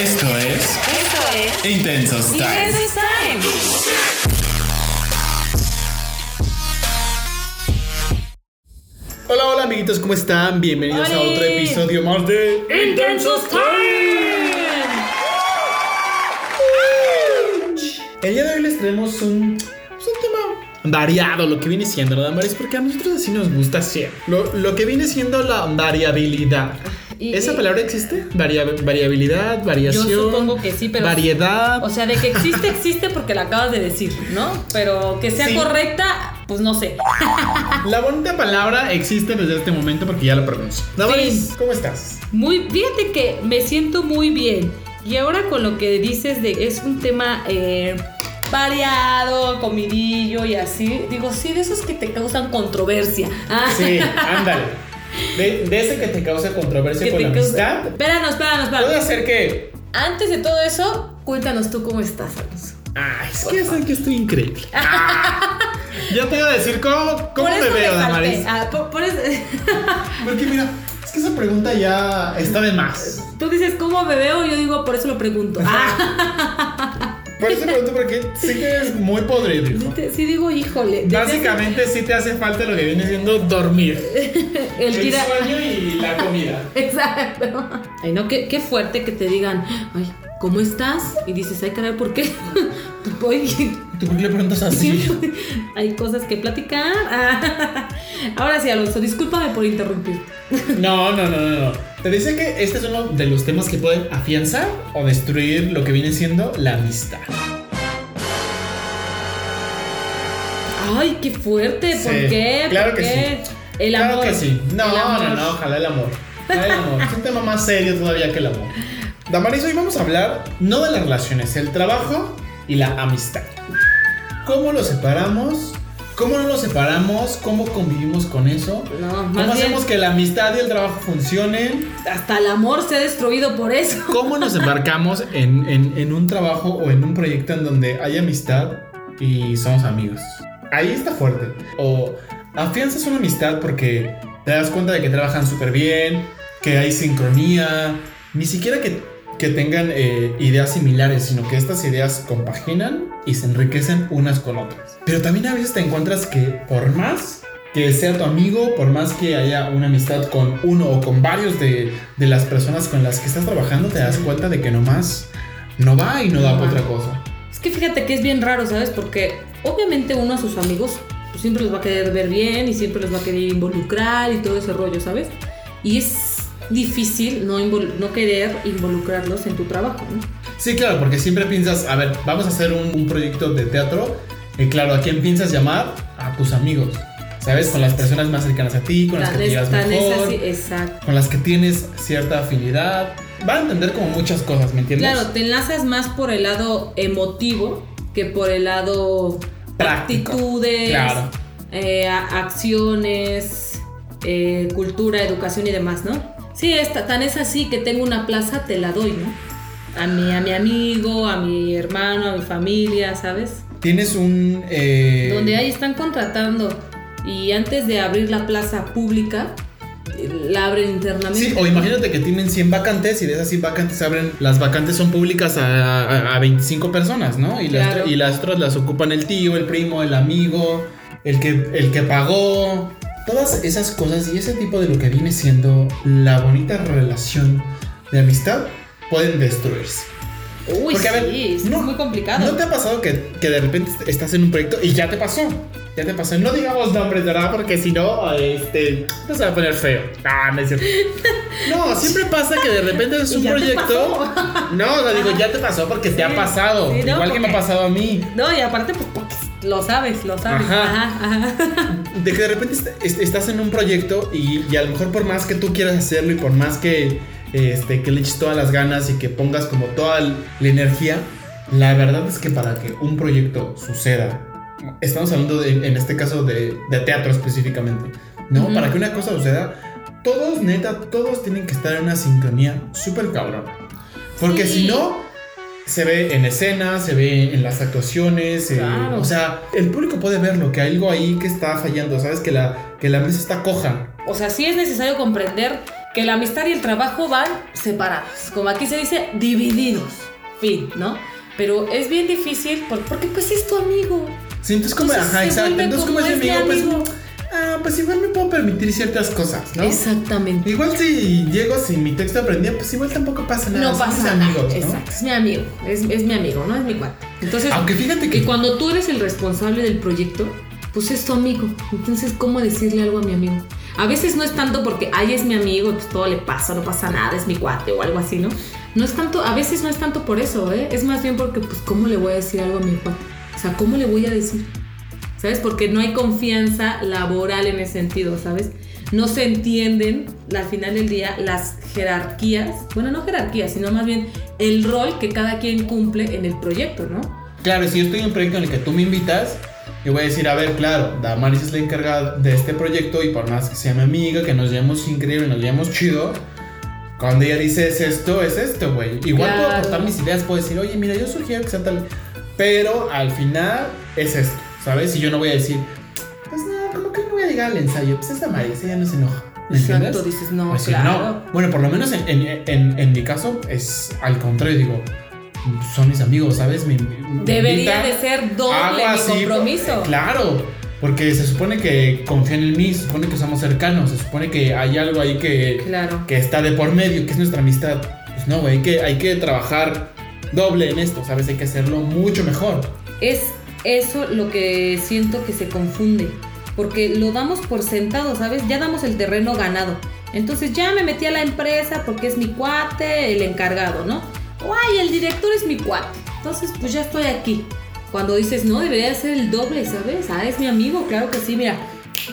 Esto es Esto es Intensos Time. Intensos Time. Hola, hola amiguitos, ¿cómo están? Bienvenidos a otro episodio más de Intensos Time. El día de hoy les traemos un, pues, un tema variado, lo que viene siendo, ¿verdad, Maris? Porque a nosotros así nos gusta hacer. Lo, lo que viene siendo la variabilidad. Y- ¿Esa y- palabra existe? Varia- variabilidad, variación. Yo supongo que sí, pero- Variedad. O sea, de que existe, existe porque la acabas de decir, ¿no? Pero que sea Sí. correcta, pues no sé. La bonita palabra existe desde este momento porque ya la pronuncio. Damaris, Sí. ¿cómo estás? Muy, fíjate que me siento muy bien. Y ahora con lo que dices de es un tema eh, variado, comidillo y así, digo, sí, de esos que te causan controversia. Ah, Sí, ándale. De, de ese que te causa controversia con la causa- amistad. Espéranos, espéranos, Puede espéranos. ser que. Antes de todo eso, cuéntanos tú cómo estás, Alonso. Ay, es que que estoy increíble. Ah, ya te iba a decir cómo, cómo me veo. Damaris. Ah, por- por eso- Porque mira, es que esa pregunta ya está de más. Tú dices cómo me veo, yo digo, por eso lo pregunto. Ah, Por eso pregunto porque sí que es muy podrido. sí, digo, híjole. Básicamente sí te hace falta lo que viene siendo dormir. el El tira- sueño y la comida. Exacto. Ay, no, qué, qué fuerte que te digan, ay, ¿cómo estás? Y dices, ay, caray, ¿por qué? ¿Tú por qué le preguntas así? hay cosas que platicar. Ah, Ahora sí, Alonso, discúlpame por interrumpir. No, no, no, no, no. Te dice que este es uno de los temas que pueden afianzar o destruir lo que viene siendo la amistad. Ay, qué fuerte, ¿por Sí, qué? claro ¿Por que qué? El claro amor. que sí. No, no, no, ojalá el amor. Ojalá el amor. es un tema más serio todavía que el amor. Damaris, hoy vamos a hablar no de las relaciones, el trabajo y la amistad. ¿Cómo lo separamos? ¿Cómo no lo separamos? ¿Cómo convivimos con eso? No, ¿Cómo bien, hacemos que la amistad y el trabajo funcionen? hasta el amor se ha destruido por eso. ¿Cómo nos embarcamos en, en- en un trabajo o en un proyecto en donde hay amistad y somos amigos? Ahí está fuerte. O afianzas una amistad porque te das cuenta de que trabajan súper bien, que hay sincronía, ni siquiera que, que tengan eh, ideas similares, sino que estas ideas compaginan y se enriquecen unas con otras. Pero también a veces te encuentras que por más que sea tu amigo, por más que haya una amistad con uno o con varios de, de las personas con las que estás trabajando, te das cuenta de que nomás no va y no da para otra cosa. Es que fíjate que es bien raro, ¿sabes? Porque obviamente uno a sus amigos pues, siempre los va a querer ver bien y siempre los va a querer involucrar y todo ese rollo, ¿sabes? Y es difícil no, no querer involucrarlos en tu trabajo, ¿no? Sí, claro, porque siempre piensas, a ver, vamos a hacer un, un proyecto de teatro. Y claro, ¿a quién piensas llamar? A tus amigos. ¿Sabes? Con las personas más cercanas a ti, con las que te llevas mejor, así, exacto. con las que tienes cierta afinidad. Va a entender como muchas cosas, ¿me entiendes? Claro, te enlazas más por el lado emotivo que por el lado Práctico. actitudes, Claro. eh, acciones, eh, cultura, educación y demás, ¿no? Sí, es, tan es así que tengo una plaza, te la doy, ¿no? A mi, a mi amigo, a mi hermano, a mi familia, ¿sabes? Tienes un... eh, Donde ahí están contratando y antes de abrir la plaza pública, eh, la abren internamente. Sí, o imagínate que tienen 100 vacantes y de esas 100 vacantes se abren, las vacantes son públicas a, a- a 25 personas, ¿no? Y, las, y las otras las ocupan el tío, el primo, el amigo, el que, el que pagó. Todas esas cosas y ese tipo de lo que viene siendo la bonita relación de amistad pueden destruirse. Uy, Porque, a ver, sí, es no- muy complicado. ¿No te ha pasado que, que de repente estás en un proyecto y ya te pasó? Ya te pasó. No digamos nombres, ¿verdad? Porque si no, este, no se va a poner feo. Ah, no es cierto. No, siempre pasa que de repente es un proyecto. No, o sea, digo, ya te pasó porque te ha pasado. sí, no, Igual que me ha porque- pasado a mí. No, y aparte, pues porque lo sabes, lo sabes. Ajá. Ajá, ajá. De que de repente est- est- estás en un proyecto y, y a lo mejor por más que tú quieras hacerlo y por más que, este, que le eches todas las ganas y que pongas como toda la energía, la verdad es que para que un proyecto suceda, estamos hablando de, en este caso de, de teatro específicamente, ¿no? Para que una cosa suceda, todos, neta, todos tienen que estar en una sincronía súper cabrón. Porque Sí. si no, se ve en escena, se ve en las actuaciones, eh, Claro. o sea, el público puede verlo, que hay algo ahí que está fallando, ¿sabes? Que la, que la mesa está coja. O sea, sí es necesario comprender que la amistad y el trabajo van separados. Como aquí se dice, divididos. Fin, ¿no? Pero es bien difícil por- porque pues es tu amigo. Sí, entonces como, ajá, exacto. Entonces como es mi amigo. pues, ah, pues igual me puedo permitir ciertas cosas, ¿no? Exactamente. Igual si llego sin mi texto aprendido, pues igual tampoco pasa nada. No son pasa mis nada. amigos, ¿no? Exacto, es mi amigo. Es, es mi amigo, no es mi cuate. Entonces, Aunque fíjate y que cuando tú eres el responsable del proyecto, pues es tu amigo. Entonces, ¿cómo decirle algo a mi amigo? A veces no es tanto porque, ay, es mi amigo, pues todo le pasa, no pasa nada, es mi cuate o algo así, ¿no? No es tanto, a veces no es tanto por eso, ¿eh? Es más bien porque, pues, ¿cómo le voy a decir algo a mi cuate? O sea, ¿cómo le voy a decir? ¿Sabes? Porque no hay confianza laboral en ese sentido, ¿sabes? No se entienden, al final del día, las jerarquías, bueno, no jerarquías, sino más bien el rol que cada quien cumple en el proyecto, ¿no? Claro, si yo estoy en un proyecto en el que tú me invitas, yo voy a decir, a ver, claro, Damaris es la encargada de este proyecto y por más que sea mi amiga, que nos llevemos increíble, nos llevemos chido, cuando ella dice es esto, es esto, güey. Igual puedo Claro. aportar mis ideas, puedo decir, oye, mira, yo sugiero que sea tal, pero al final es esto, ¿sabes? Y yo no voy a decir, pues no, como que no voy a llegar al ensayo, pues es Damaris, ella no se enoja. ¿Me entiendes? Exacto, dices, no, decir, claro. no. Bueno, por lo menos en, en- en- en mi caso es al contrario, digo, son mis amigos, ¿sabes? Me- me Debería de ser doble mi así, compromiso. Claro, porque se supone que confían en mí, se supone que somos cercanos, se supone que hay algo ahí que, Claro. que está de por medio, que es nuestra amistad. Pues no, güey, hay que, hay que trabajar doble en esto, ¿sabes? Hay que hacerlo mucho mejor. Es eso lo que siento que se confunde. Porque lo damos por sentado, ¿sabes? Ya damos el terreno ganado. Entonces ya me metí a la empresa porque es mi cuate, el encargado, ¿no? Ay, el director es mi cuate. Entonces, pues ya estoy aquí. Cuando dices, no, debería ser el doble, ¿sabes? Ah, es mi amigo, claro que sí, mira.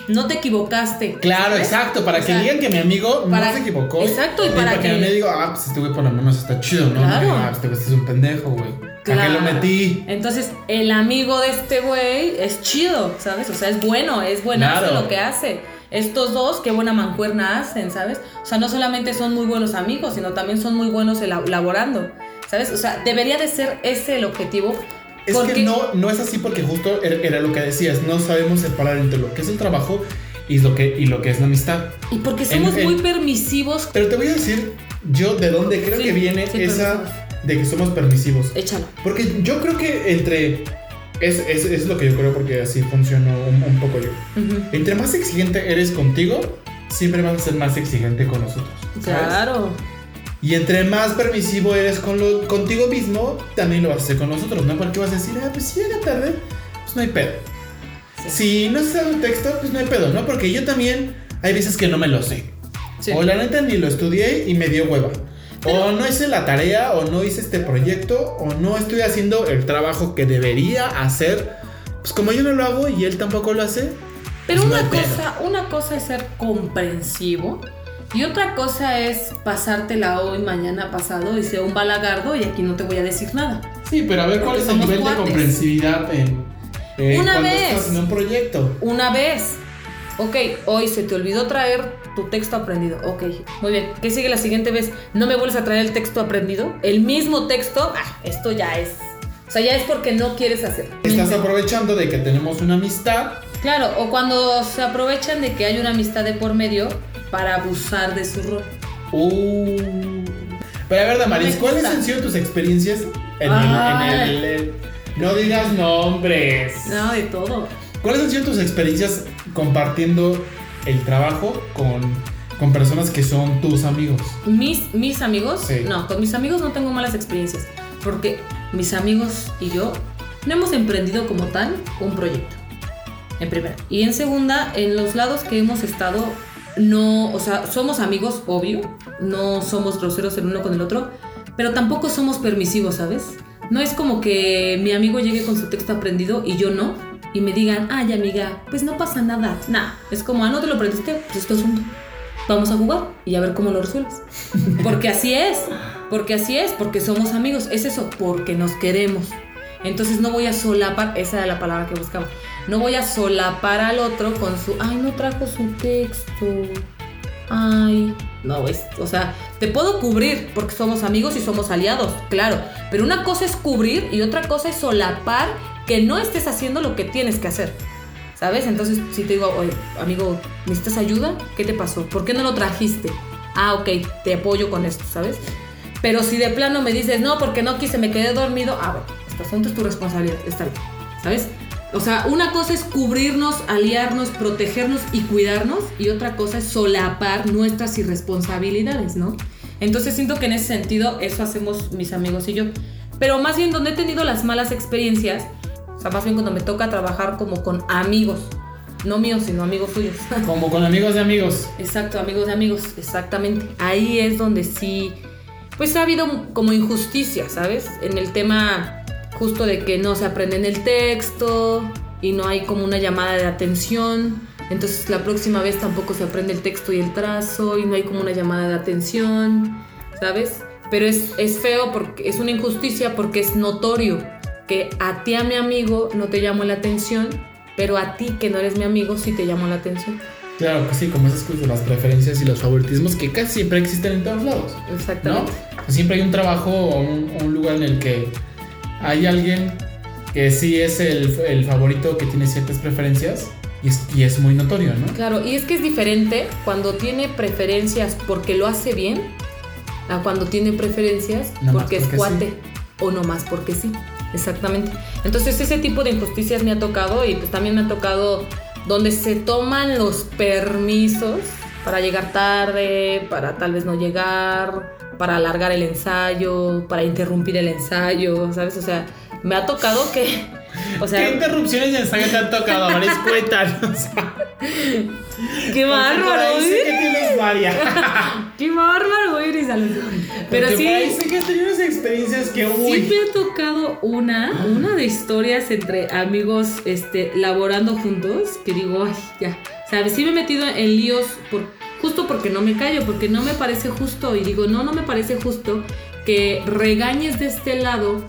No te equivocaste. Claro, ¿sabes? exacto, para O que digan que mi amigo para- no se equivocó. Exacto, y para que que- me digo, ah, pues este güey por lo menos está chido, ¿no? Claro. Ah, este güey es un pendejo, güey. ¿Para qué lo Claro. metí? Entonces, el amigo de este güey es chido, ¿sabes? O sea, es bueno, es buenazo Claro. lo que hace. Estos dos, qué buena mancuerna hacen, ¿sabes? O sea, no solamente son muy buenos amigos, sino también son muy buenos ela- laborando, ¿sabes? O sea, debería de ser ese el objetivo. Es porque- que no, no es así porque justo era, era lo que decías, no sabemos separar entre lo que es el trabajo y lo que, y lo que es la amistad. Y porque somos en- muy permisivos, Pero te voy a decir yo de dónde creo Sí, que viene sí, esa permisivos. de que somos permisivos. échalo. Porque yo creo que entre... Es, es, es lo que yo creo porque así funcionó un, un poco yo. Entre más exigente eres contigo, siempre vas a ser más exigente con nosotros. ¿sabes? Claro. Y entre más permisivo eres con lo, contigo mismo, también lo vas a hacer con nosotros, ¿no? Porque vas a decir, ah, pues si llega tarde, pues no hay pedo. Sí. Si no sabes el texto, pues no hay pedo, ¿no? Porque yo también hay veces que no me lo sé. Sí. O la neta ni lo estudié y me dio hueva. O no hice la tarea, o no hice este proyecto, o no estoy haciendo el trabajo que debería hacer. Pues como yo no lo hago y él tampoco lo hace. Pero pues no una pedo. cosa, una cosa es ser comprensivo y otra cosa es pasártela hoy, mañana, pasado y sea un balagardo y aquí no te voy a decir nada. Sí, pero a ver cuál es el nivel cuates. de comprensividad en, Una vez. estás en un proyecto. Una vez, ok, hoy se te olvidó traer tu texto aprendido, ok, muy bien. ¿Qué sigue la siguiente vez? ¿No me vuelves a traer el texto aprendido? El mismo texto, ah, esto ya es. O sea, ya es porque no quieres hacer. Estás aprovechando de que tenemos una amistad. Claro, o cuando se aprovechan de que hay una amistad de por medio para abusar de su rol. Uh. Pero a ver, Damaris, ¿cuáles han sido tus experiencias en, el, en el- el- No digas nombres. No, de todo. ¿Cuáles han sido tus experiencias compartiendo el trabajo con, con personas que son tus amigos? Mis, mis amigos, Sí. no, con mis amigos no tengo malas experiencias, porque mis amigos y yo no hemos emprendido como tal un proyecto. En primera. Y en segunda, en los lados que hemos estado, no, o sea, somos amigos, obvio, no somos groseros el uno con el otro, pero tampoco somos permisivos, ¿sabes? No es como que mi amigo llegue con su texto aprendido y yo no, y me digan, ay amiga, pues no pasa nada. Nah, es como, ah, no te lo aprendiste, pues es tu asunto vamos a jugar y a ver cómo lo resuelves. Porque así es, porque así es, porque somos amigos, es eso, porque nos queremos. Entonces no voy a solapar, esa era la palabra que buscaba, no voy a solapar al otro con su, ay, no trajo su texto, ay, no, es, o sea, te puedo cubrir porque somos amigos y somos aliados, claro, pero una cosa es cubrir y otra cosa es solapar que no estés haciendo lo que tienes que hacer. ¿Sabes? Entonces, si te digo, oye, amigo, ¿necesitas ayuda? ¿Qué te pasó? ¿Por qué no lo trajiste? ah, ok, te apoyo con esto, ¿sabes? Pero si de plano me dices, no, porque no quise, me quedé dormido, ah, bueno, este asunto es tu responsabilidad, está bien, ¿sabes? O sea, una cosa es cubrirnos, aliarnos, protegernos y cuidarnos, y otra cosa es solapar nuestras irresponsabilidades, ¿no? Entonces siento que en ese sentido eso hacemos mis amigos y yo. Pero más bien donde he tenido las malas experiencias, o sea, más bien cuando me toca trabajar como con amigos, no míos, sino amigos suyos. Como con amigos de amigos. Exacto, amigos de amigos, exactamente. Ahí es donde sí, pues ha habido como injusticia, ¿sabes? En el tema justo de que no se aprende en el texto y no hay como una llamada de atención. Entonces la próxima vez tampoco se aprende el texto y el trazo y no hay como una llamada de atención, ¿sabes? Pero es, es feo porque es una injusticia porque es notorio que a ti, a mi amigo, no te llamó la atención, pero a ti, que no eres mi amigo, sí te llamó la atención. Claro que sí, como esas cosas, las preferencias y los favoritismos que casi siempre existen en todos lados. Exactamente. ¿no? Siempre hay un trabajo o un, un, lugar en el que hay alguien que sí es el, el favorito que tiene ciertas preferencias y es, y es muy notorio, ¿no? Claro, y es que es diferente cuando tiene preferencias porque lo hace bien a cuando tiene preferencias No porque, es cuate sí. o no más porque sí. Exactamente. Entonces ese tipo de injusticias me ha tocado y pues también me ha tocado donde se toman los permisos para llegar tarde, para tal vez no llegar, para alargar el ensayo, para interrumpir el ensayo, ¿sabes? O sea, me ha tocado que... O sea, ¿Qué interrupciones de ensayo te han tocado? Maris, cuéntanos. qué bárbaro, ¿eh? que tienes varias. Qué bárbaro, Alonso. Pero sí, sé que has tenido unas experiencias que, sí uy. me ha tocado una, una de historias entre amigos este, laborando juntos, que digo, ay, ya. O sea, sí me he metido en líos por, justo porque no me callo, porque no me parece justo. Y digo, no, no me parece justo que regañes de este lado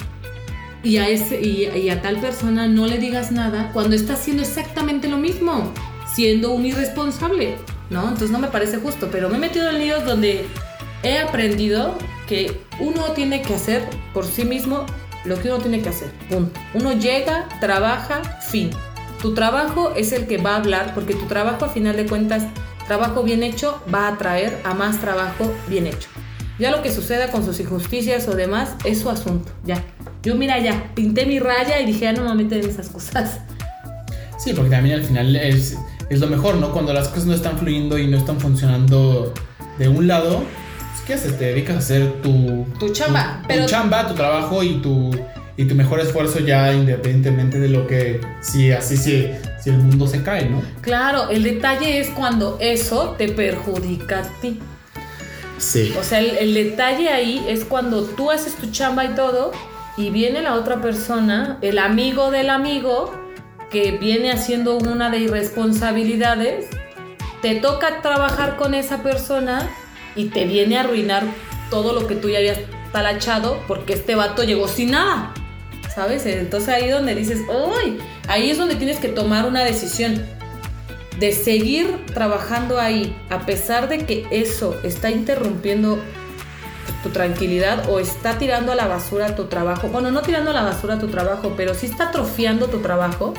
y a, ese, y, a tal persona no le digas nada cuando está haciendo exactamente lo mismo, siendo un irresponsable, ¿no? Entonces no me parece justo, pero me he metido en líos donde he aprendido que uno tiene que hacer por sí mismo lo que uno tiene que hacer. Uno llega, trabaja, fin. Tu trabajo es el que va a hablar, porque tu trabajo a final de cuentas, trabajo bien hecho, va a atraer a más trabajo bien hecho. Ya lo que suceda con sus injusticias o demás es su asunto, ya. Yo mira ya, pinté mi raya y dije, ya no me meten en esas cosas. Sí, porque también al final es, es lo mejor, ¿no? Cuando las cosas no están fluyendo y no están funcionando de un lado, pues, ¿qué haces? Te dedicas a hacer tu, Tu chamba, tu, pero- tu chamba, tu trabajo y tu, y tu mejor esfuerzo ya independientemente de lo que, si así, si, si el mundo se cae, ¿no? Claro, el detalle es cuando eso te perjudica a ti. Sí. O sea, el, el detalle ahí es cuando tú haces tu chamba y todo, y viene la otra persona, el amigo del amigo, que viene haciendo una de irresponsabilidades, te toca trabajar con esa persona y te viene a arruinar todo lo que tú ya habías talachado porque este vato llegó sin nada. ¿Sabes? Entonces ahí donde dices, ¡ay! Ahí es donde tienes que tomar una decisión de seguir trabajando ahí, a pesar de que eso está interrumpiendo tu tranquilidad o está tirando a la basura tu trabajo. Bueno, no tirando a la basura tu trabajo, pero sí está atrofiando tu trabajo.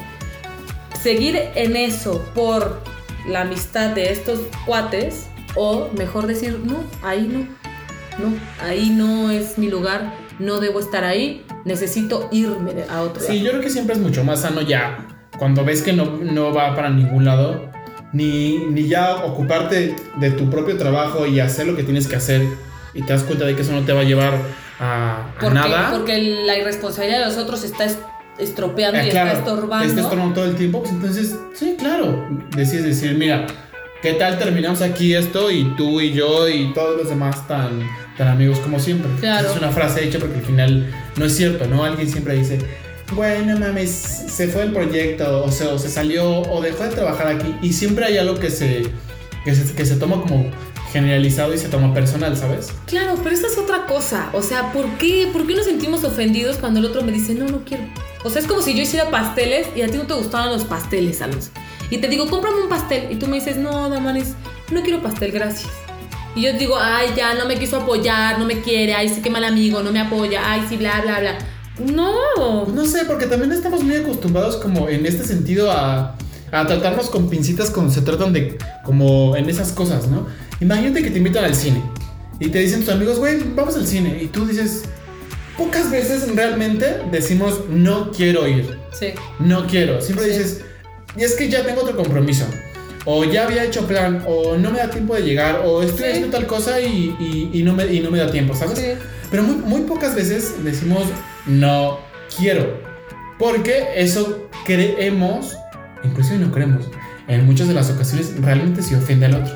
Seguir en eso por la amistad de estos cuates o mejor decir, no, ahí no. No, ahí no es mi lugar, no debo estar ahí, necesito irme a otro Sí, lado. yo creo que siempre es mucho más sano ya cuando ves que no, no va para ningún lado, ni, ni ya ocuparte de tu propio trabajo y hacer lo que tienes que hacer y te das cuenta de que eso no te va a llevar a, a Porque, nada. porque la irresponsabilidad de los otros está es- estropeando Eh, y claro, está estorbando. Está estorbando todo el tiempo, pues entonces, sí, claro, decides decir, mira, ¿qué tal terminamos aquí esto y tú y yo y todos los demás tan, tan amigos como siempre? Claro. Es una frase hecha porque al final no es cierto, ¿no? Alguien siempre dice, bueno, mames, se fue el proyecto, o se, o se salió, o dejó de trabajar aquí, y siempre hay algo que se, que se, que se toma como generalizado y se toma personal, ¿sabes? Claro, pero esta es otra cosa. O sea, ¿por qué? ¿Por qué nos sentimos ofendidos cuando el otro me dice, no, no quiero? O sea, es como si yo hiciera pasteles y a ti no te gustaban los pasteles, Alonso. Y te digo, cómprame un pastel. Y tú me dices, no, Damaris, no quiero pastel, gracias. Y yo digo, ay, ya, no me quiso apoyar, no me quiere, ay, sí, qué mal amigo, no me apoya, ay, sí, bla, bla, bla. No. No sé, porque también estamos muy acostumbrados como en este sentido a, a tratarnos con pincitas cuando se tratan de como en esas cosas, ¿no? Imagínate que te invitan al cine y te dicen tus amigos, güey, vamos al cine. Y tú dices, pocas veces realmente decimos, no quiero ir. Sí. No quiero. Siempre Sí. dices, y es que ya tengo otro compromiso. O ya había hecho plan, o no me da tiempo de llegar, o estoy Sí. haciendo tal cosa y, y- y no, me, y no me da tiempo, ¿sabes? Sí. Pero muy, muy pocas veces decimos no quiero. Porque eso creemos, inclusive no creemos, en muchas de las ocasiones realmente se ofende al otro.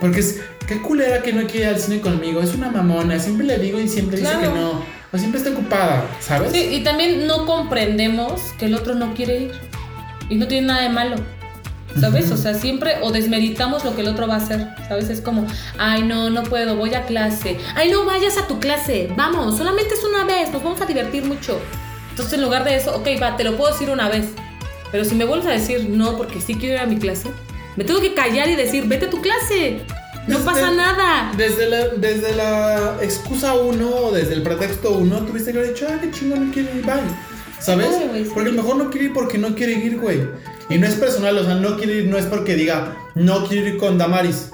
Porque es, qué culera que no quiere ir al cine conmigo, es una mamona, siempre le digo y siempre dice Claro. que no, o siempre está ocupada, ¿sabes? Sí, y también no comprendemos que el otro no quiere ir. Y no tiene nada de malo. ¿Sabes? O sea, siempre o desmeritamos lo que el otro va a hacer. ¿Sabes? Es como, ay, no, no puedo, voy a clase. Ay, no vayas a tu clase. Vamos, solamente es una vez, nos vamos a divertir mucho. Entonces, en lugar de eso, ok, va, te lo puedo decir una vez. Pero si me vuelves a decir no, porque sí quiero ir a mi clase, me tengo que callar y decir, vete a tu clase. No Desde- pasa nada. Desde la, desde la excusa 1 o desde el pretexto 1, tuviste que haber dicho, ah, qué chingón no quiere ir, bye. ¿Sabes? Ay, güey, sí. Porque a lo mejor no quiere ir porque no quiere ir, güey. Y no es personal, o sea, no quiere ir, no es porque diga, no quiero ir con Damaris.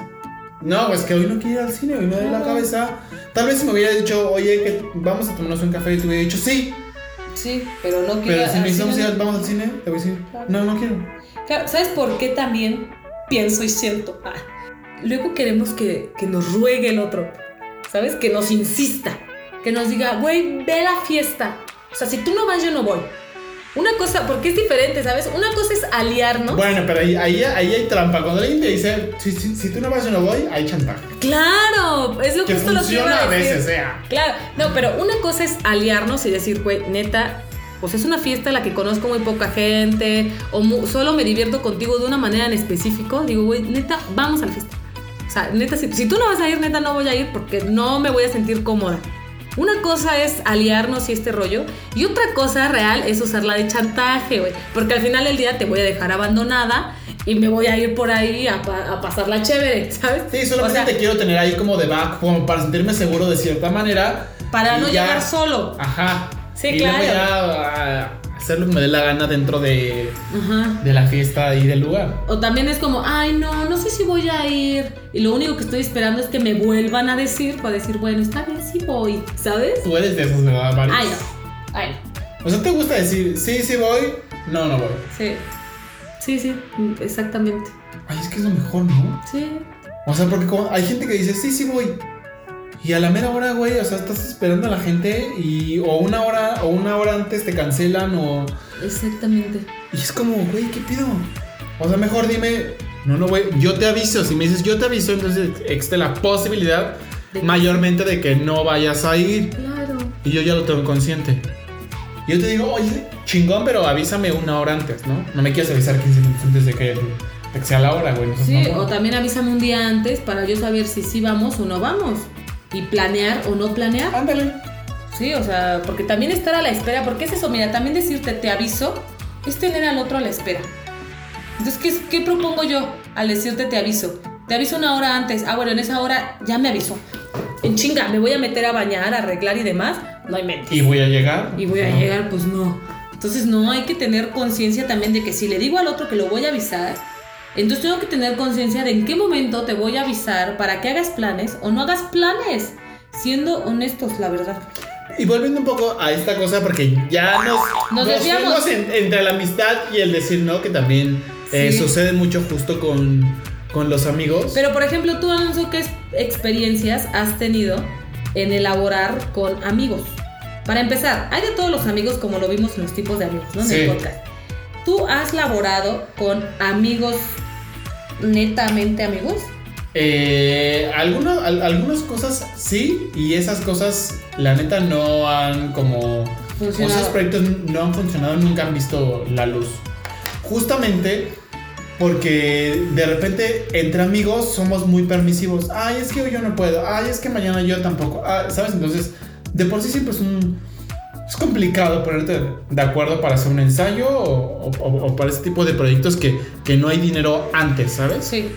No, es que hoy no quiero ir al cine, hoy me duele la cabeza. Tal vez si me hubiera dicho, oye, que vamos a tomarnos un café y te hubiera dicho, sí. Sí, pero no quiero. Pero si me no- vamos al cine, te voy a decir, Claro. no, no quiero. Claro, ¿Sabes por qué también pienso y siento? Ah, luego queremos que, que nos ruegue el otro, ¿sabes? Que nos insista, que nos diga, güey, ve a la fiesta. O sea, si tú no vas, yo no voy. Una cosa, porque es diferente, ¿sabes? Una cosa es aliarnos. Bueno, pero ahí, ahí, ahí hay trampa. Cuando alguien te dice, si, si, si tú no vas, yo no voy, hay chantaje. Claro, es lo Que justo lo que iba funciona a a decir. veces, sea. Claro, no, pero una cosa es aliarnos y decir, güey, neta, pues es una fiesta en la que conozco muy poca gente, o mu- solo me divierto contigo de una manera en específico. Digo, güey, neta, vamos a la fiesta. O sea, neta, si, si tú no vas a ir, neta, no voy a ir porque no me voy a sentir cómoda. Una cosa es aliarnos y este rollo, y otra cosa real es usarla de chantaje, güey. Porque al final del día te voy a dejar abandonada y me voy a ir por ahí a, pa- a pasarla chévere, ¿sabes? Sí, solamente O sea, te quiero tener ahí como de back, como para sentirme seguro de cierta manera. para no ya- llegar solo. Ajá. Sí, y claro. luego ya a hacer lo que me dé la gana dentro de, Ajá. de la fiesta y del lugar. O también es como, ay, no, no sé si voy a ir. Y lo único que estoy esperando es que me vuelvan a decir para decir, bueno, está bien, sí voy, ¿sabes? Tú eres de esos, ¿verdad, Mari? Ay, no. Ay, no. O sea, ¿te gusta decir, sí, sí voy? No, no voy. Sí. Sí, sí, exactamente. Ay, es que es lo mejor, ¿no? Sí. O sea, porque como hay gente que dice, sí, sí voy. Y a la mera hora, güey, o sea, estás esperando a la gente y o una hora o una hora antes te cancelan o Exactamente. y es como, güey, ¿qué pido? O sea, mejor dime, no, no, güey, yo te aviso. Si me dices, yo te aviso, entonces existe la posibilidad De mayormente de que no vayas a ir Claro. y yo ya lo tengo consciente. Yo te digo, oye, chingón, pero avísame una hora antes, ¿no? No me quieres avisar 15 minutos antes de que, de que sea la hora, güey. Sí, o también avísame un día antes para yo saber si sí vamos o no vamos. Y planear o no planear. Ándale. Sí, o sea, porque también estar a la espera, porque es eso, mira, también decirte te aviso es tener al otro a la espera. Entonces, ¿qué, qué propongo yo al decirte te aviso? Te aviso una hora antes. Ah, bueno, en esa hora ya me avisó. En chinga, me voy a meter a bañar, a arreglar y demás. No hay mente. Y voy a llegar. Y voy a No. llegar, pues no. Entonces, no, hay que tener conciencia también de que si le digo al otro que lo voy a avisar, entonces tengo que tener conciencia de en qué momento te voy a avisar para que hagas planes o no hagas planes. Siendo honestos, la verdad. Y volviendo un poco a esta cosa, porque ya nos, Nos en- entre la amistad y el decir no, que también eh, sucede mucho justo con, con los amigos. Pero, por ejemplo, tú, Alonso, ¿qué experiencias has tenido en elaborar con amigos? Para empezar, hay de todos los amigos, como lo vimos en los tipos de amigos, ¿no? En Sí. el podcast. ¿Tú has laborado con amigos netamente amigos? Eh, algunas, al- algunas cosas sí, y esas cosas, la neta, no han como. Funcionado. Esos proyectos no han funcionado, nunca han visto la luz. Justamente porque de repente entre amigos somos muy permisivos. Ay, es que hoy yo no puedo. Ay, es que mañana yo tampoco. Ah, ¿Sabes? Entonces, de por sí siempre es un. Es complicado ponerte de acuerdo para hacer un ensayo o, o- o para ese tipo de proyectos que, que no hay dinero antes, ¿sabes? Sí.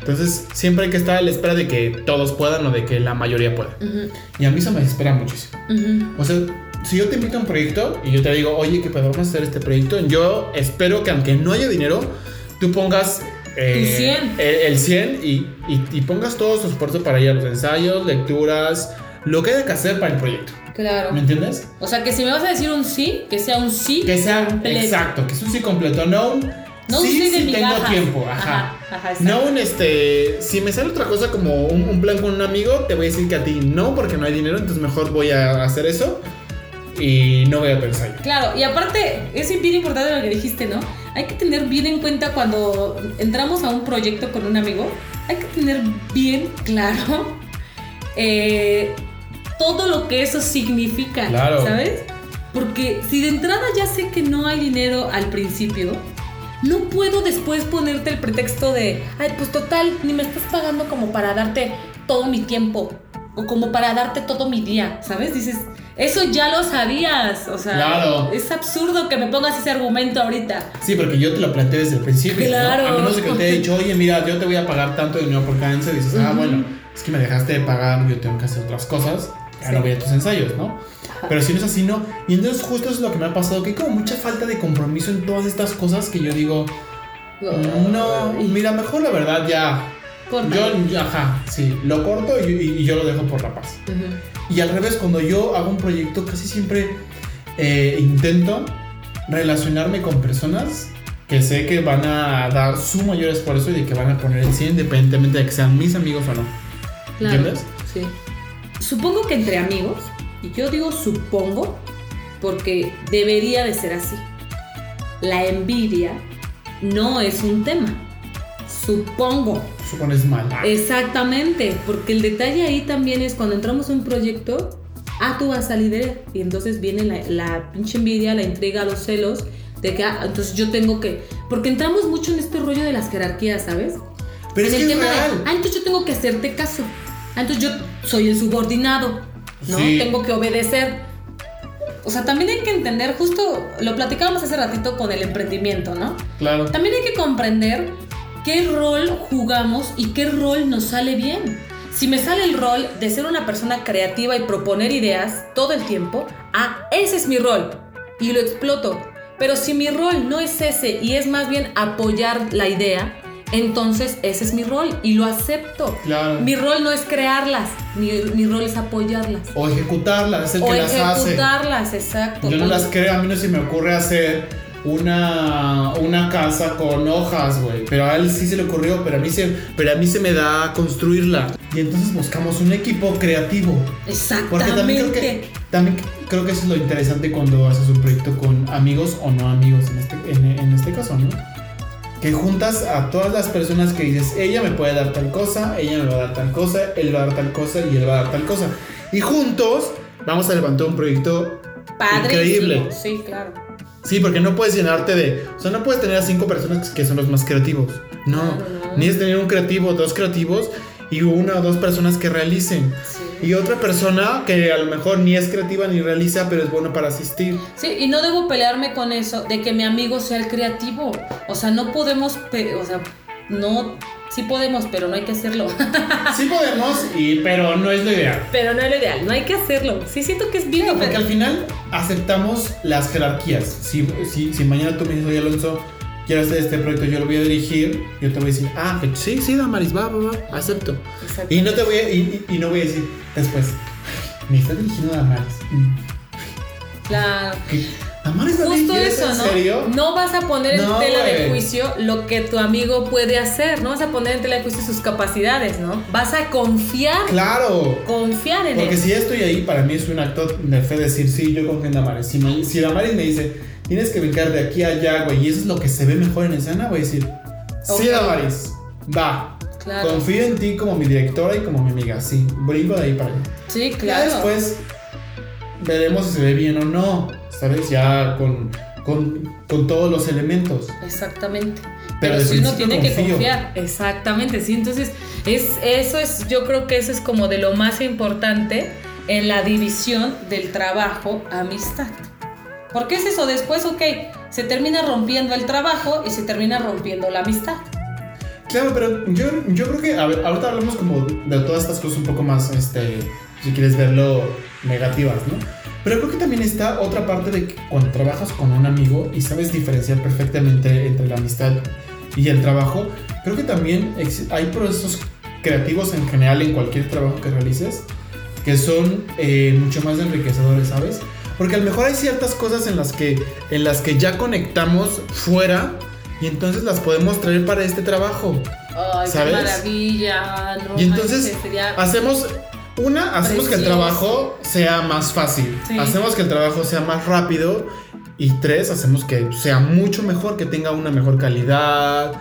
Entonces, siempre hay que estar a la espera de que todos puedan o de que la mayoría pueda. Ujú, Y a mí eso me desespera muchísimo. ujú. O sea, si yo te invito a un proyecto y yo te digo, oye, que podemos hacer este proyecto, yo espero que aunque no haya dinero, tú pongas eh, el, el 100 y, y, y pongas todo su esfuerzo para ir a los ensayos, lecturas, lo que haya que hacer para el proyecto. Claro. ¿Me entiendes? O sea, que si me vas a decir un sí, que sea un sí Que sea completo. exacto, que es un sí completo, no un No un sí, sí de sí tengo tiempo, ajá. Ajá, ajá. No un este, si me sale otra cosa como un, un plan con un amigo, te voy a decir que a ti no porque no hay dinero, entonces mejor voy a hacer eso y no voy a pensar. Claro, y aparte, es bien importante lo que dijiste, ¿no? Hay que tener bien en cuenta cuando entramos a un proyecto con un amigo, hay que tener bien claro eh, todo lo que eso significa, Claro. ¿sabes? Porque si de entrada ya sé que no hay dinero al principio, no puedo después ponerte el pretexto de, ay, pues total, ni me estás pagando como para darte todo mi tiempo o como para darte todo mi día, ¿sabes? Dices, eso ya lo sabías, o sea, Claro. es absurdo que me pongas ese argumento ahorita. Sí, porque yo te lo planteé desde el principio. ¿no? Claro. A menos de que te haya dicho, oye, mira, yo te voy a pagar tanto dinero por. Y dices, ah, Ujú. bueno, es que me dejaste de pagar, yo tengo que hacer otras cosas. Ya Sí. no voy a tus ensayos, ¿no? Pero si no es así, no. Y entonces, justo eso es lo que me ha pasado, que hay como mucha falta de compromiso en todas estas cosas que yo digo, no, mira, mejor la verdad ya. Corta. Yo, ajá, sí, lo corto y, y- y yo lo dejo por la paz. Ujú. Y al revés, cuando yo hago un proyecto, casi siempre eh, intento relacionarme con personas que sé que van a dar su mayor esfuerzo y de que van a poner el 100 independientemente de que sean mis amigos o no. Claro, ¿Entiendes? Sí. Supongo que entre amigos, y yo digo supongo, porque debería de ser así. La envidia no es un tema. Supongo. Supones mal. Exactamente, porque el detalle ahí también es cuando entramos a un proyecto, ah, tú vas a liderar, y entonces viene la, la pinche envidia, la intriga, los celos, de que, ah, entonces yo tengo que, porque entramos mucho en este rollo de las jerarquías, ¿sabes? Pero es en que el es tema real. de, ah, entonces yo tengo que hacerte caso. Ah, entonces yo soy el subordinado, ¿no? Sí. Tengo que obedecer. O sea, también hay que entender, justo lo platicábamos hace ratito con el emprendimiento, ¿no? Claro. También hay que comprender qué rol jugamos y qué rol nos sale bien. Si me sale el rol de ser una persona creativa y proponer ideas todo el tiempo, ah, ese es mi rol y lo exploto. Pero si mi rol no es ese y es más bien apoyar la idea, entonces ese es mi rol y lo acepto. Claro. Mi rol no es crearlas, mi, mi rol es apoyarlas. O ejecutarlas, es el o que las hace. ejecutarlas, exacto. Yo no las creo, a mí no se me ocurre hacer una, una casa con hojas, güey. Pero a él sí se le ocurrió, pero a, mí se, pero a mí se me da construirla. Y entonces buscamos un equipo creativo. Porque también creo que, Exactamente. también creo que eso es lo interesante cuando haces un proyecto con amigos o no amigos en este, en, en este caso, ¿no? Que juntas a todas las personas que dices, ella me puede dar tal cosa, ella me va a dar tal cosa, él va a dar tal cosa y él va a dar tal cosa. Y juntos vamos a levantar un proyecto increíble. Sí, claro. Sí, porque no puedes llenarte de. O sea, no puedes tener a cinco personas que son los más creativos. No. No. Ni es tener un creativo, dos creativos y una o dos personas que realicen. Sí. Y otra persona que a lo mejor ni es creativa ni realiza, pero es bueno para asistir. Sí, y no debo pelearme con eso de que mi amigo sea el creativo. O sea, no podemos, o sea, no, sí podemos, pero no hay que hacerlo. Sí podemos, y, pero no es lo ideal. pero no es lo ideal, no hay que hacerlo. Sí siento que es bien Porque al final aceptamos las jerarquías. Si, si, si mañana tú me dices, oye Alonso, quiero hacer este proyecto, yo lo voy a dirigir, yo te voy a decir, ah, sí, sí, Damaris, va, va, va, acepto. Y no te voy a, y, y- no voy a decir después, me está dirigiendo Damaris. Mm, Claro. ¿qué? ¿Damaris Justo eso, en ¿no? serio? No vas a poner en No, tela de güey. juicio lo que tu amigo puede hacer, no vas a poner en tela de juicio sus capacidades, ¿no? Vas a confiar, Claro. confiar en Porque él. si ya estoy ahí, para mí es un acto de fe decir, sí, yo confío en Damaris. Si, me- si Damaris me dice, tienes que brincar de aquí a allá, güey, y eso es lo que se ve mejor en escena, voy a decir, sí. Damaris, va. Claro. Confío en ti como mi directora y como mi amiga, sí, brinco de ahí para allá. Sí, Ya claro. después veremos si se ve bien o no, ¿sabes? Ya con, con, con todos los elementos. Exactamente. Pero Pero, si uno tiene que confiar. Exactamente, sí. Entonces, es, eso es, yo creo que eso es como de lo más importante en la división del trabajo amistad. Porque es eso, después, ok, se termina rompiendo el trabajo y se termina rompiendo la amistad. Claro, pero yo, yo creo que, ahorita hablamos como de todas estas cosas un poco más, este, si quieres verlo, negativas, ¿no? Pero creo que también está otra parte de que cuando trabajas con un amigo y sabes diferenciar perfectamente entre la amistad y el trabajo, creo que también hay procesos creativos en general en cualquier trabajo que realices que son eh, mucho más enriquecedores, ¿sabes? Porque a lo mejor hay ciertas cosas en las que, en las que ya conectamos fuera y entonces las podemos traer para este trabajo. Ay, ¿Sabes? qué maravilla. no Y entonces sería- hacemos una, hacemos que el trabajo sea más fácil, Sí. hacemos que el trabajo sea más rápido y tres, hacemos que sea mucho mejor, que tenga una mejor calidad,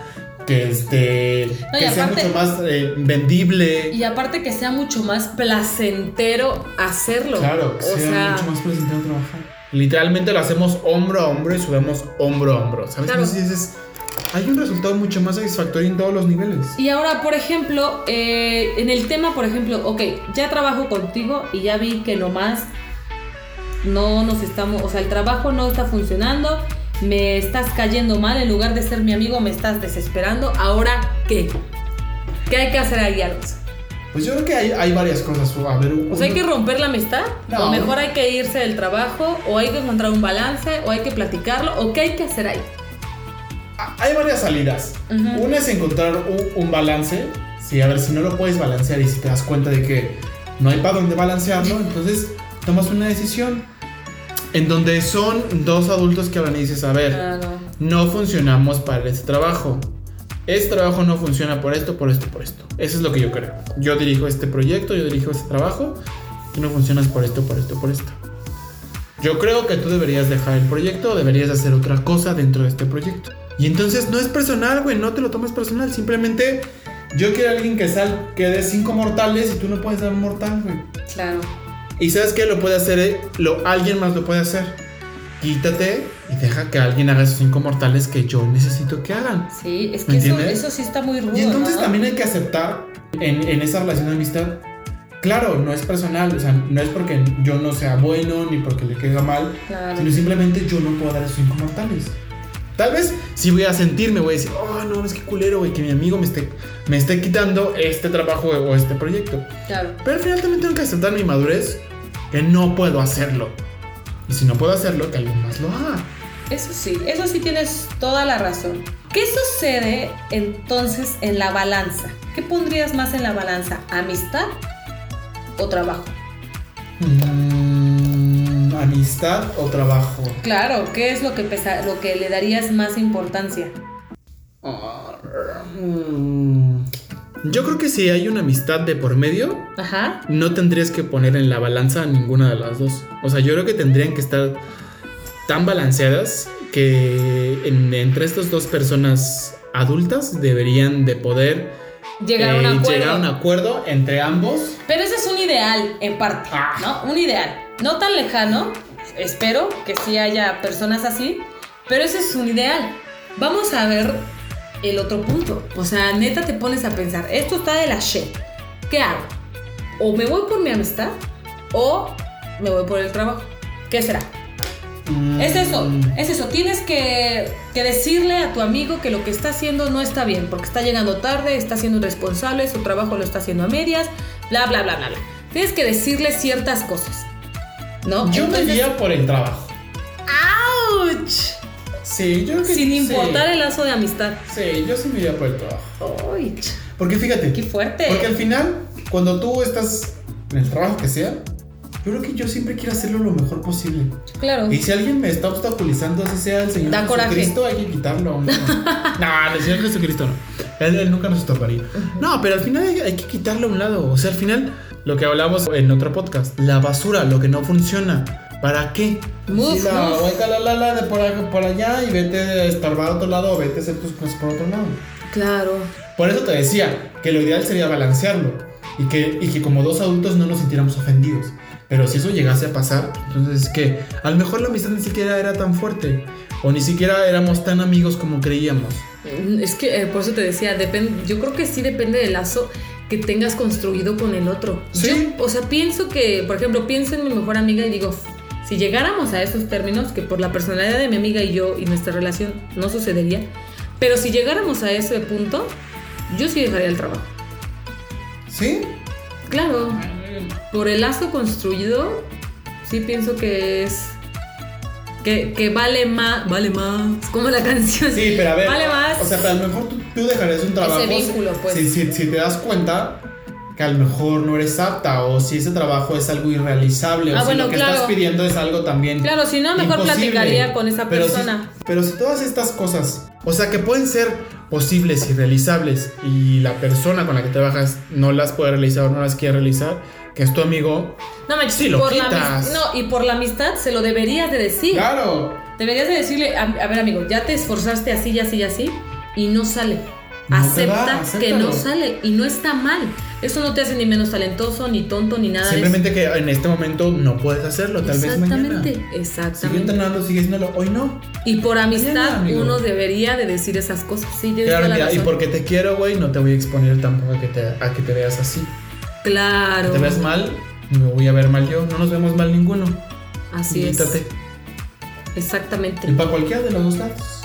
que este, No, que sea aparte- mucho más eh, vendible. Y aparte que sea mucho más placentero hacerlo. Claro, que o sea, sea, mucho más placentero trabajar. Literalmente lo hacemos hombro a hombro y subimos hombro a hombro, ¿sabes? Claro. Entonces dices, hay un resultado mucho más satisfactorio en todos los niveles. Y ahora, por ejemplo, eh, en el tema, por ejemplo, ok, ya trabajo contigo y ya vi que nomás no nos estamos, o sea, el trabajo no está funcionando, me estás cayendo mal, en lugar de ser mi amigo me estás desesperando, ahora qué? ¿Qué hay que hacer ahí, Alonso? Pues yo creo que hay, hay varias cosas. A ver, O sea, hay que romper la amistad, No. o mejor hay que irse del trabajo, o hay que encontrar un balance, o hay que platicarlo, o qué hay que hacer ahí. Hay varias salidas. Una es encontrar un, un balance. Sí, a ver, si no lo puedes balancear y si te das cuenta de que no hay para dónde balancearlo, entonces tomas una decisión. En donde son dos adultos que hablan y dices, a ver, no. funcionamos para este trabajo. Este trabajo no funciona por esto, por esto, por esto. Eso es lo que yo creo. Yo dirijo este proyecto, yo dirijo este trabajo y no funcionas por esto, por esto, por esto. Yo creo que tú deberías dejar el proyecto o deberías hacer otra cosa dentro de este proyecto. Y entonces no es personal, güey, no te lo tomes personal. Simplemente yo quiero a alguien que sal, que dé cinco mortales y tú no puedes dar un mortal, güey. Claro. Y sabes que lo puede hacer, eh, lo, alguien más lo puede hacer. Quítate y deja que alguien haga esos cinco mortales que yo necesito que hagan. Sí, es ¿Me que eso, eso sí está muy rudo. Y entonces ¿no? también hay que aceptar en, en esa relación de amistad. Claro, no es personal, o sea, no es porque yo no sea bueno ni porque le quede mal, Claro. sino simplemente yo no puedo dar esos cinco mortales. Tal vez si voy a sentirme, voy a decir, oh no, es que culero, güey, que mi amigo me esté, me esté quitando este trabajo o este proyecto. Claro. Pero al final también tengo que aceptar mi madurez, que no puedo hacerlo. Y si no puedo hacerlo, que alguien más lo haga. Eso sí, eso sí tienes toda la razón. ¿Qué sucede entonces en la balanza? ¿Qué pondrías más en la balanza? ¿Amistad o trabajo? Mm, amistad o trabajo. Claro, ¿qué es lo que pesa, lo que le darías más importancia? Mm, Yo creo que si hay una amistad de por medio, Ajá. no tendrías que poner en la balanza ninguna de las dos. O sea, yo creo que tendrían que estar tan balanceadas que en- entre estas dos personas adultas deberían de poder Llegar a un eh, acuerdo. llegar a un acuerdo entre ambos. Pero ese es un ideal, en parte, Ah. ¿no? Un ideal. No tan lejano. Espero que sí haya personas así. Pero ese es un ideal. Vamos a ver el otro punto. O sea, neta te pones a pensar, esto está de la shit. ¿Qué hago? O me voy por mi amistad o me voy por el trabajo. ¿Qué será? Es eso, es eso. Tienes que, que decirle a tu amigo que lo que está haciendo no está bien, porque está llegando tarde, está siendo irresponsable, su trabajo lo está haciendo a medias, bla, bla, bla, bla, bla. Tienes que decirle ciertas cosas. ¿No? Yo me Entonces- iría por el trabajo. ¡Auch! Sí, yo que Sin sí. importar el lazo de amistad. Sí, yo sí me iría por el trabajo. ¡Ay! Porque fíjate, ¡Qué fuerte! porque al final, cuando tú estás en el trabajo que sea, yo creo que yo siempre quiero hacerlo lo mejor posible. Claro. Y si alguien me está obstaculizando, así sea el Señor Da coraje. Jesucristo, hay que quitarlo. hombre. no, el Señor Jesucristo no. Él, él nunca nos estorbaría. No, pero al final hay, hay que quitarlo a un lado. O sea, al final, lo que hablamos en otro podcast, la basura, lo que no funciona. ¿Para qué? Move, Sí, la vuelta la, la, la de por, por allá y vete a estorbar a otro lado o vete a hacer tus cosas por otro lado. Claro. Por eso te decía que lo ideal sería balancearlo y que, y que como dos adultos no nos sintiéramos ofendidos. Pero si eso llegase a pasar, entonces es que a lo mejor la amistad ni siquiera era tan fuerte o ni siquiera éramos tan amigos como creíamos. Mm, Es que eh, por eso te decía, yo creo que sí depende del lazo que tengas construido con el otro. Sí. Yo, o sea, pienso que, por ejemplo, pienso en mi mejor amiga y digo, si llegáramos a esos términos, que por la personalidad de mi amiga y yo y nuestra relación no sucedería, pero si llegáramos a ese punto, yo sí dejaría el trabajo. ¿Sí? Claro, por el lazo construido, sí pienso que es que, que vale más, vale más, como la canción. Sí, pero a ver. Vale más. O sea, pero a lo mejor tú, tú dejarías un trabajo. vínculo, pues. Si, si, si te das cuenta que a lo mejor no eres apta o si ese trabajo es algo irrealizable o Ah, si bueno, lo que claro. estás pidiendo es algo también Claro, si no, mejor imposible. platicaría con esa Pero si- persona. pero si todas estas cosas, o sea, que pueden ser posibles y realizables y la persona con la que trabajas no las puede realizar o no las quiere realizar, que es tu amigo, No manches, Sí, lo por quitas. no, y por la amistad se lo deberías de decir. claro, Deberías de decirle, a, a ver amigo, ya te esforzaste así y así y así y no sale. No Acepta da, que no sale y no está mal. Eso no te hace ni menos talentoso, ni tonto, ni nada simplemente que en este momento no puedes hacerlo, tal vez mañana. Exactamente, exactamente. entrenando, sigue haciéndolo, hoy no. Y por amistad Mañana, uno debería de decir esas cosas. Sí, Claro, mira, y porque te quiero, güey, no te voy a exponer tampoco a que te, a que te veas así. Claro. Te ves mal, me voy a ver mal yo, no nos vemos mal ninguno. Así Quítate. es. Exactamente. Y para cualquiera de los dos lados.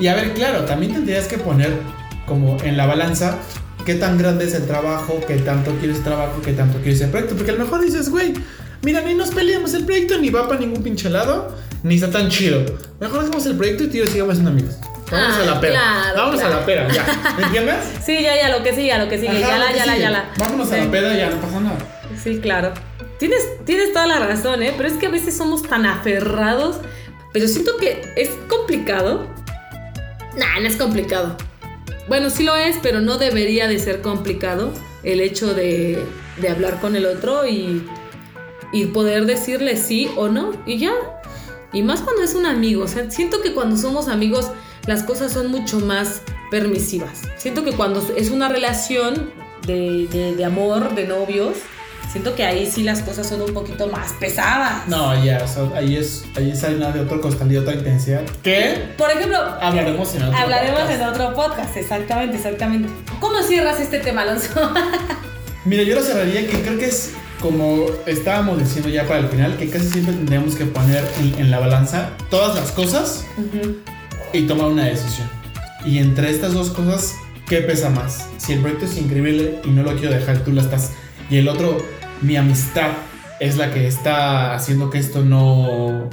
Y a ver, claro, también tendrías que poner como en la balanza qué tan grande es el trabajo, qué tanto quieres trabajo, qué tanto quieres el proyecto. Porque a lo mejor dices, güey, mira, ni nos peleamos, el proyecto ni va para ningún pinche lado, ni está tan chido. Mejor hagamos el proyecto y tío, sigamos siendo amigos. Vámonos Ah, a la pera. claro, Vámonos claro. a la pera, ya. ¿Me entiendes? Sí, ya, ya, lo que sigue, a lo que sigue. Ajá, ya lo la, que ya la, sigue. ya la. Vámonos a Sí. la peda y ya no pasa nada. Sí, claro. Tienes, tienes toda la razón, ¿eh? Pero es que a veces somos tan aferrados. Pero siento que es complicado. Nah, no es complicado. Bueno, sí lo es, pero no debería de ser complicado el hecho de, de hablar con el otro y, y poder decirle sí o no y ya. Y más cuando es un amigo. O sea, siento que cuando somos amigos las cosas son mucho más permisivas. Siento que cuando es una relación de, de- de amor, de novios, siento que ahí sí las cosas son un poquito más pesadas. No, ya, ahí es, ahí es harina de otro costal y otra intensidad. ¿Qué? Por ejemplo, Hablaremos en otro hablaremos podcast. en otro podcast, exactamente, exactamente. ¿Cómo cierras este tema, Alonso? Mira, yo lo cerraría que creo que es como estábamos diciendo ya para el final, que casi siempre tendríamos que poner en, en la balanza todas las cosas y tomar una decisión. Y entre estas dos cosas, ¿qué pesa más? Si el proyecto es increíble y no lo quiero dejar, tú la estás. Y el otro, mi amistad es la que está haciendo que esto no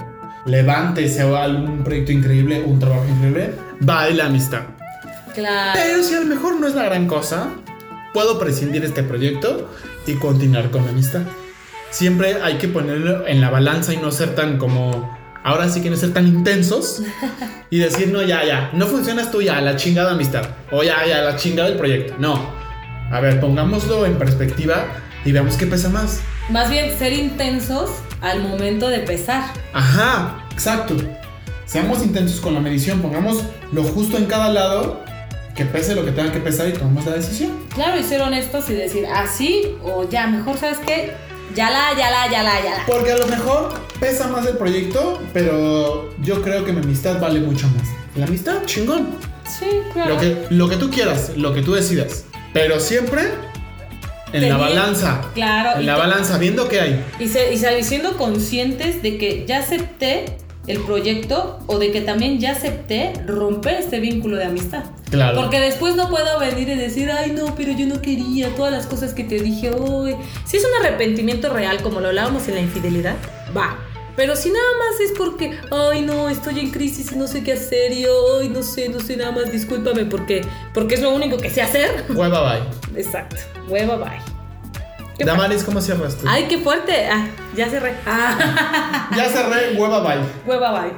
levante, sea algún proyecto increíble, un trabajo increíble, va de la amistad. Claro. Pero si a lo mejor no es la gran cosa, puedo prescindir de este proyecto y continuar con la amistad. Siempre hay que ponerlo en la balanza y no ser tan como. Ahora sí que no ser tan intensos y decir, no, ya, ya, no funcionas tú ya, la chingada amistad. O ya, ya, la chingada del proyecto. No. A ver, pongámoslo en perspectiva y veamos qué pesa más. Más bien ser intensos al momento de pesar. Ajá, exacto. Seamos intensos con la medición, pongamos lo justo en cada lado, que pese lo que tenga que pesar y tomamos la decisión. Claro, y ser honestos y decir así o ya, mejor, ¿sabes qué? Ya la, ya la, ya la, ya la. Porque a lo mejor pesa más el proyecto, pero yo creo que mi amistad vale mucho más. La amistad, chingón. Sí, claro. Lo que, lo que tú quieras, lo que tú decidas. Pero siempre en la balanza. Claro. En la te- balanza, viendo qué hay. Y, se, y siendo conscientes de que ya acepté el proyecto o de que también ya acepté romper este vínculo de amistad. Claro. Porque después no puedo venir y decir, ay no, pero yo no quería todas las cosas que te dije hoy. Si es un arrepentimiento real, como lo hablábamos en la infidelidad, va. Pero si nada más es porque, ay no, estoy en crisis y no sé qué hacer y ay no sé, no sé nada más, discúlpame porque, porque es lo único que sé hacer. Hueva, bye. Exacto, hueva, bye. ¿Qué Damaris, ¿cómo cierras tú? Ay, qué fuerte. Ah, ya cerré. Ah. Ya cerré, hueva, bye. Hueva bye.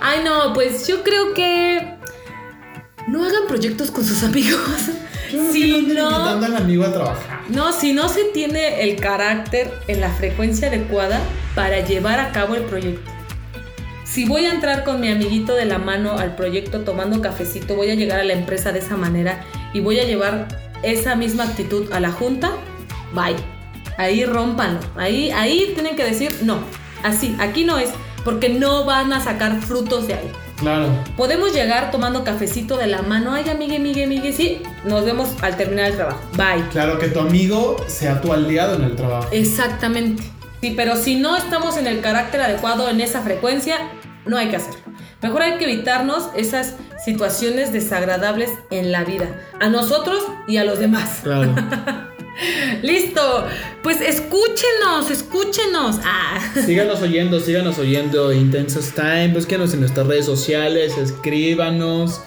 Ay, no, pues yo creo que no hagan proyectos con sus amigos. No Si no, invitando al amigo a trabajar. no, si no se tiene el carácter en la frecuencia adecuada para llevar a cabo el proyecto. Si voy a entrar con mi amiguito de la mano al proyecto tomando cafecito, voy a llegar a la empresa de esa manera y voy a llevar esa misma actitud a la junta, bye. Ahí rómpanlo. Ahí, ahí tienen que decir no. Así, aquí no es, porque no van a sacar frutos de ahí. Claro. Podemos llegar tomando cafecito de la mano. Ay, amigue, amigue, amigue, sí. Nos vemos al terminar el trabajo. Bye. Claro, que tu amigo sea tu aliado en el trabajo. Exactamente. Sí, pero si no estamos en el carácter adecuado en esa frecuencia, no hay que hacerlo. Mejor hay que evitarnos esas situaciones desagradables en la vida, a nosotros y a los demás. Claro. Listo. Pues escúchenos, escúchenos. Ah. Síganos oyendo, síganos oyendo Intensos Time. Búsquenos en nuestras redes sociales, escríbanos.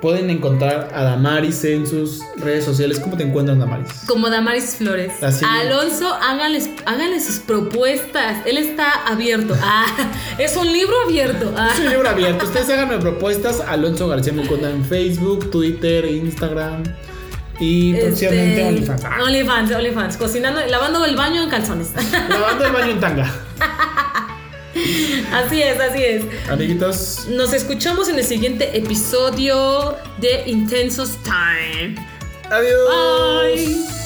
Pueden encontrar a Damaris en sus redes sociales. ¿Cómo te encuentran, Damaris? Como Damaris Flores. Así. Alonso, háganles, háganle sus propuestas. Él está abierto. Ah, es un libro abierto. Ah. Es un libro abierto. Ustedes háganme propuestas. Alonso García me encuentran en Facebook, Twitter, Instagram. Y próximamente Este, OnlyFans. Ah, OnlyFans, OnlyFans. Cocinando, lavando el baño en calzones. lavando el baño en tanga. así es, así es. Amiguitos, Nos escuchamos en el siguiente episodio de Intensos Time. adiós. Bye.